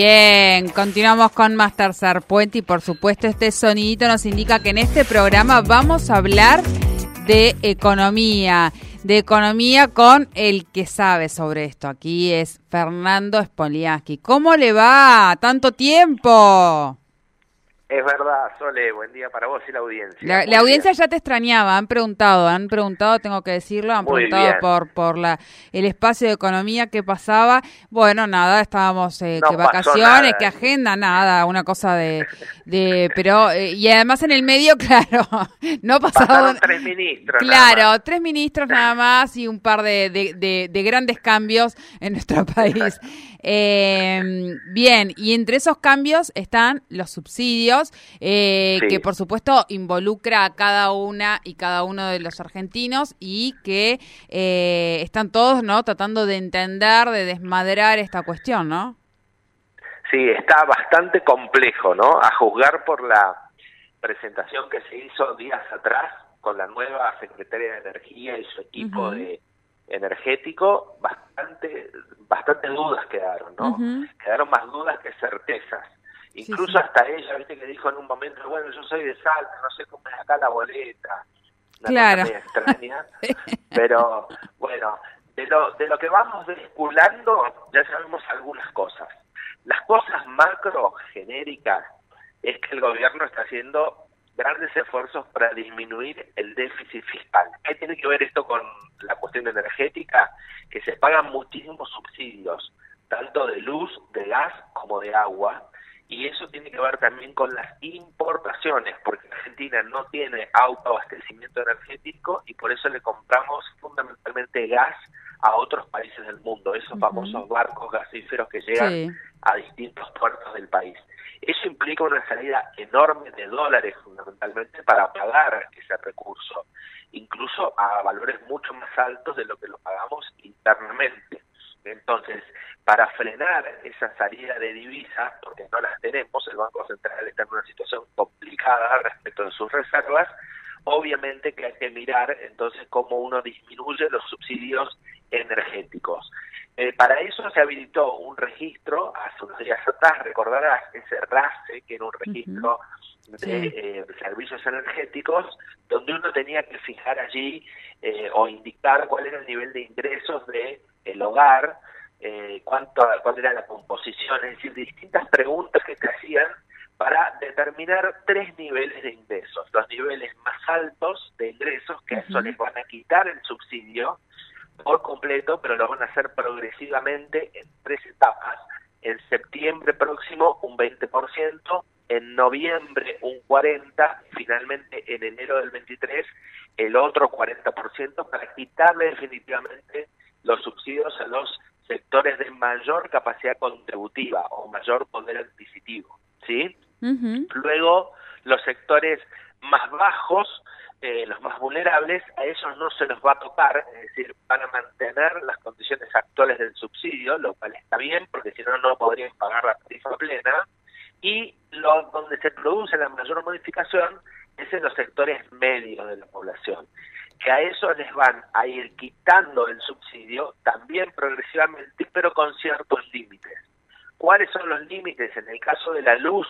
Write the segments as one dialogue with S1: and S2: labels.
S1: Bien, continuamos con más Tercer Puente y por supuesto este sonidito nos indica que en este programa vamos a hablar de economía, de economía con el que sabe sobre esto. Aquí es Fernando Spoliaski. ¿Cómo le va? ¿Tanto tiempo?
S2: Es verdad, Sole, buen día para vos y la audiencia.
S1: La, audiencia ya te extrañaba, han preguntado, han preguntado, tengo que decirlo, han preguntado por por la el espacio de economía que pasaba. Bueno, nada, estábamos eh, que vacaciones, que agenda, nada, una cosa de de pero eh, y además en el medio, claro, no pasaron
S2: tres ministros.
S1: Claro, tres ministros nada más y un par de, de, de grandes cambios en nuestro país. Eh, bien, y entre esos cambios están los subsidios, eh, que por supuesto involucra a cada una y cada uno de los argentinos y que eh, están todos no tratando de entender, de desmadrar esta cuestión, ¿no?
S2: Sí, está bastante complejo, ¿no? A juzgar por la presentación que se hizo días atrás con la nueva secretaria de Energía y su equipo de energético, bastante, bastante dudas quedaron, ¿no? Quedaron más dudas que certezas. Incluso hasta ella, viste, que dijo en un momento, bueno, yo soy de Salta, no sé cómo es acá la boleta.
S1: claro.
S2: extraña. pero bueno, de lo, de lo que vamos desculando ya sabemos algunas cosas. Las cosas macro genéricas es que el gobierno está haciendo grandes esfuerzos para disminuir el déficit fiscal. ¿Qué tiene que ver esto con la cuestión energética? Que se pagan muchísimos subsidios, tanto de luz, de gas como de agua, y eso tiene que ver también con las importaciones, porque Argentina no tiene autoabastecimiento energético y por eso le compramos fundamentalmente gas a otros países del mundo, esos famosos barcos gasíferos que llegan a distintos puertos del país. Eso implica una salida enorme de dólares fundamentalmente para pagar ese recurso, incluso a valores mucho más altos de lo que lo pagamos internamente. Entonces, para frenar esa salida de divisas, porque no las tenemos, el Banco Central está en una situación complicada respecto de sus reservas, obviamente que hay que mirar entonces cómo uno disminuye los subsidios energéticos. Eh, para eso se habilitó un registro, hace unos días atrás, recordarás, ese RACE, que era un registro de eh, servicios energéticos, donde uno tenía que fijar allí eh, o indicar cuál era el nivel de ingresos del el hogar, cuánto, cuál era la composición, es decir, distintas preguntas que te hacían para determinar tres niveles de ingresos. Los niveles más altos de ingresos, que a eso les van a quitar el subsidio, por completo, pero lo van a hacer progresivamente en tres etapas. En septiembre próximo un 20%, en noviembre un 40%, finalmente en enero del 23 el otro 40% para quitarle definitivamente los subsidios a los sectores de mayor capacidad contributiva o mayor poder adquisitivo, ¿sí? Luego los sectores más bajos eh, los más vulnerables, a ellos no se los va a tocar, es decir, van a mantener las condiciones actuales del subsidio, lo cual está bien, porque si no, no podrían pagar la tarifa plena, y lo, donde se produce la mayor modificación es en los sectores medios de la población, que a eso les van a ir quitando el subsidio también progresivamente, pero con ciertos límites. ¿Cuáles son los límites? En el caso de la luz,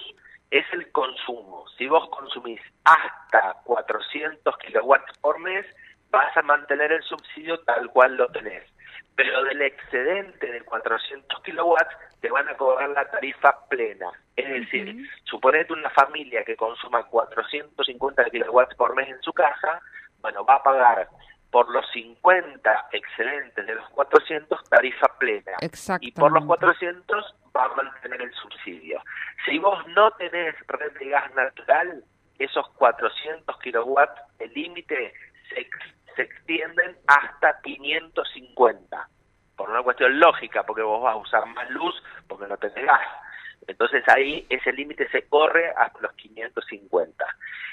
S2: es el consumo. Si vos consumís hasta 400 kilowatts por mes, vas a mantener el subsidio tal cual lo tenés. Pero del excedente de 400 kilowatts te van a cobrar la tarifa plena. Es decir, suponete una familia que consuma 450 kilowatts por mes en su casa, bueno, va a pagar por los 50 excedentes de los 400 tarifa plena y por los 400 va a mantener el subsidio. Si vos no tenés red de gas natural, esos 400 kilowatts, el límite se, se extienden hasta 550, por una cuestión lógica, porque vos vas a usar más luz porque no tenés gas. Entonces ahí ese límite se corre hasta los 550.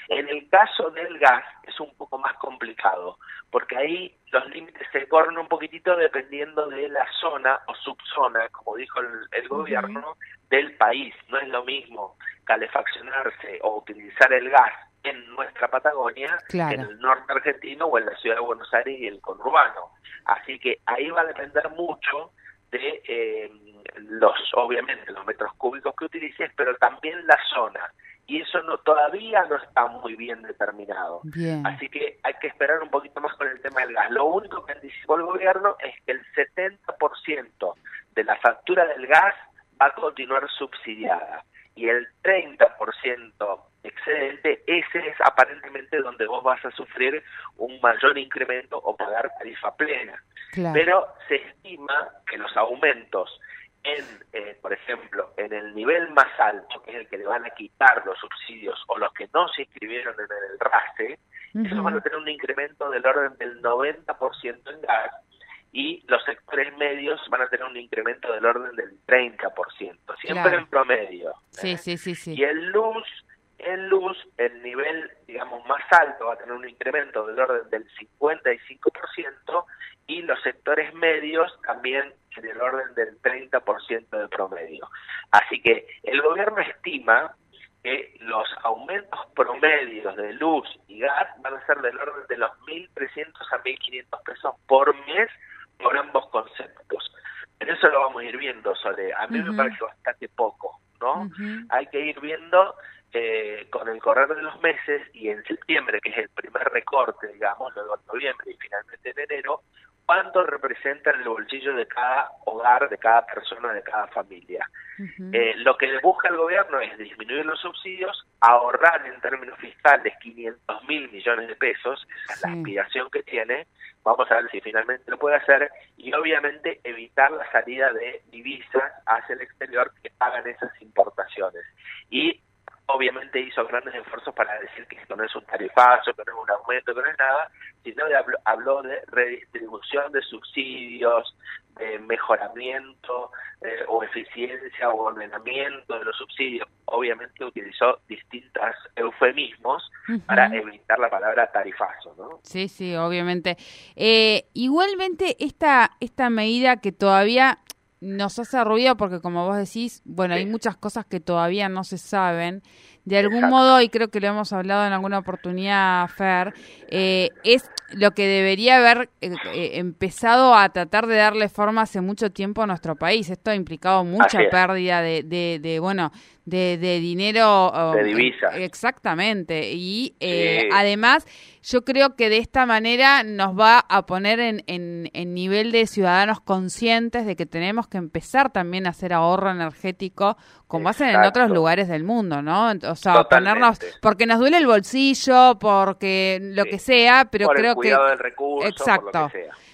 S2: En el caso del gas es un poco más complicado, porque ahí los límites se corren un poquitito dependiendo de la zona o subzona, como dijo el, gobierno, del país. No es lo mismo calefaccionarse o utilizar el gas en nuestra Patagonia, en el norte argentino o en la ciudad de Buenos Aires y el conurbano. Así que ahí va a depender mucho de eh, los obviamente los metros cúbicos que utilices, pero también la zona. Y eso no todavía no está muy bien determinado. Así que hay que esperar un poquito más con el tema del gas. Lo único que anticipó el gobierno es que el 70% de la factura del gas va a continuar subsidiada y el 30% excedente, ese es aparentemente donde vos vas a sufrir un mayor incremento o pagar tarifa plena. Pero se estima que los aumentos en, eh, por ejemplo, en el nivel más alto, que es el que le van a quitar los subsidios o los que no se inscribieron en el RASE, eso van a tener un incremento del orden del 90% en gas y los sectores medios van a tener un incremento del orden del 30%, siempre en promedio.
S1: Sí, ¿eh? sí, sí, sí.
S2: Y en luz, en luz, el nivel, digamos, más alto va a tener un incremento del orden del 55% y los sectores medios también en el orden del 30% de promedio. Así que el gobierno estima que los aumentos promedios de luz y gas van a ser del orden de los 1.300 a 1.500 pesos por mes por ambos conceptos. En eso lo vamos a ir viendo, Sole. A mí me parece bastante poco, ¿no? Hay que ir viendo eh, con el correr de los meses y en septiembre, que es el primer recorte, digamos, luego en noviembre y finalmente en enero, cuánto representa en el bolsillo de cada hogar, de cada persona, de cada familia. eh, lo que busca el gobierno es disminuir los subsidios, ahorrar en términos fiscales 500 mil millones de pesos, esa es la aspiración que tiene, vamos a ver si finalmente lo puede hacer, y obviamente evitar la salida de divisas hacia el exterior que hagan esas importaciones. Y obviamente hizo grandes esfuerzos para decir que esto no es un tarifazo, que no es un aumento, que no es nada, sino habló, de redistribución de subsidios, de mejoramiento eh, o eficiencia o ordenamiento de los subsidios. Obviamente utilizó distintos eufemismos para evitar la palabra tarifazo, ¿no?
S1: Sí, sí, obviamente. Eh, igualmente, esta, esta medida que todavía nos hace ruido porque como vos decís, bueno, hay muchas cosas que todavía no se saben. De algún modo, y creo que lo hemos hablado en alguna oportunidad, Fer, eh, es lo que debería haber eh, eh, empezado a tratar de darle forma hace mucho tiempo a nuestro país. Esto ha implicado mucha pérdida de, de, de, bueno, de, de dinero.
S2: De divisas.
S1: Exactamente. Y eh, además, yo creo que de esta manera nos va a poner en, en, nivel de ciudadanos conscientes de que tenemos que empezar también a hacer ahorro energético como hacen en otros lugares del mundo, ¿no? O sea, ponernos, porque nos duele el bolsillo, porque lo que sea, pero creo
S2: que... Del recurso,
S1: exacto.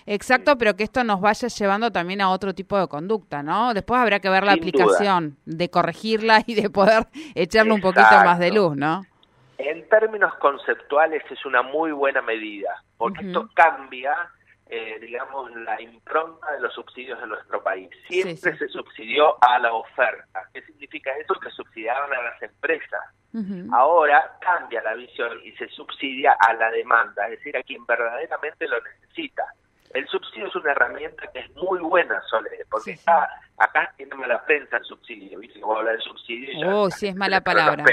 S1: Exacto, pero que esto nos vaya llevando también a otro tipo de conducta, ¿no? Después habrá que ver la aplicación de corregirla y de poder echarle un poquito más de luz, ¿no?
S2: En términos conceptuales es una muy buena medida, porque esto cambia, eh, digamos, la impronta de los subsidios en nuestro país. Siempre se subsidió a la oferta. ¿Qué significa eso? Que subsidiaban a las empresas. Ahora cambia la visión y se subsidia a la demanda, es decir, a quien verdaderamente lo necesita. El subsidio es una herramienta que es muy buena, Sole, porque está, acá tiene mala prensa el subsidio, ¿viste? Como habla de subsidio.
S1: Oh, sí, es mala palabra.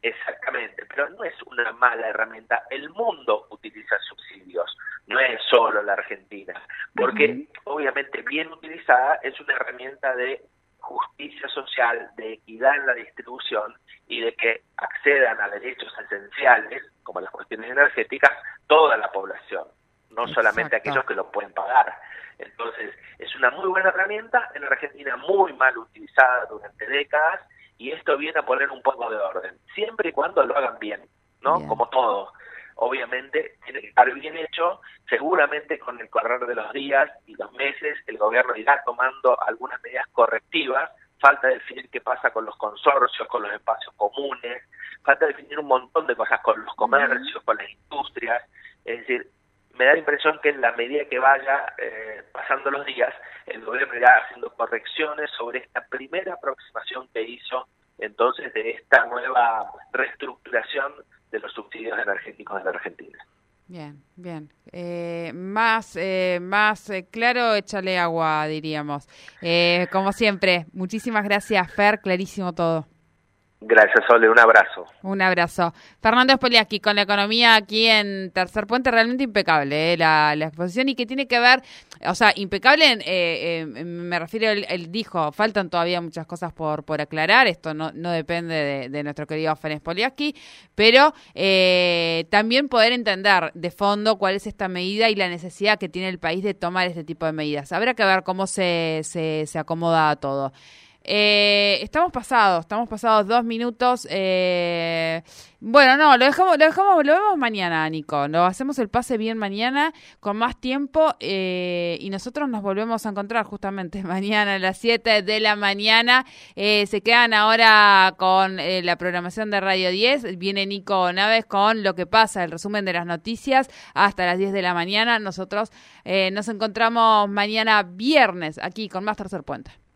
S2: Exactamente, pero no es una mala herramienta. El mundo utiliza subsidios, no es solo la Argentina, porque obviamente bien utilizada es una herramienta de justicia social, de equidad en la distribución y de que accedan a derechos esenciales, como las cuestiones energéticas, toda la población no solamente aquellos que lo pueden pagar. Entonces, es una muy buena herramienta, en Argentina muy mal utilizada durante décadas, y esto viene a poner un poco de orden, siempre y cuando lo hagan bien, ¿no? Como todo. Obviamente tiene que estar bien hecho, seguramente con el correr de los días y los meses el gobierno irá tomando algunas medidas correctivas, falta definir qué pasa con los consorcios, con los espacios comunes, falta definir un montón de cosas con los comercios, con las industrias, es decir, da la impresión que en la medida que vaya eh, pasando los días, el gobierno irá haciendo correcciones sobre esta primera aproximación que hizo entonces de esta nueva reestructuración de los subsidios energéticos en la Argentina.
S1: Bien, bien. Eh, más eh, más claro, échale agua, diríamos. como siempre, muchísimas gracias, Fer, clarísimo todo.
S2: Gracias, Sole, un abrazo.
S1: Un abrazo. Fernando Spoliaski, con la economía aquí en Tercer Puente, realmente impecable eh, la, exposición y que tiene que ver, o sea, impecable, eh, eh, me refiero, él, dijo, faltan todavía muchas cosas por, por aclarar, esto no, no depende de, nuestro querido Fernando Spoliaski, pero también poder entender de fondo cuál es esta medida y la necesidad que tiene el país de tomar este tipo de medidas. Habrá que ver cómo se, se, se acomoda todo. Eh, estamos pasados, estamos pasados dos minutos. Eh, bueno, no, lo dejamos, lo dejamos, lo vemos mañana, Nico. Lo hacemos el pase bien mañana, con más tiempo, eh, y nosotros nos volvemos a encontrar justamente mañana a las 7 de la mañana. se quedan ahora con la programación de Radio 10. Viene Nico Naves con lo que pasa, el resumen de las noticias, hasta las 10 de la mañana. Nosotros nos encontramos mañana viernes aquí con más Tercer Puente.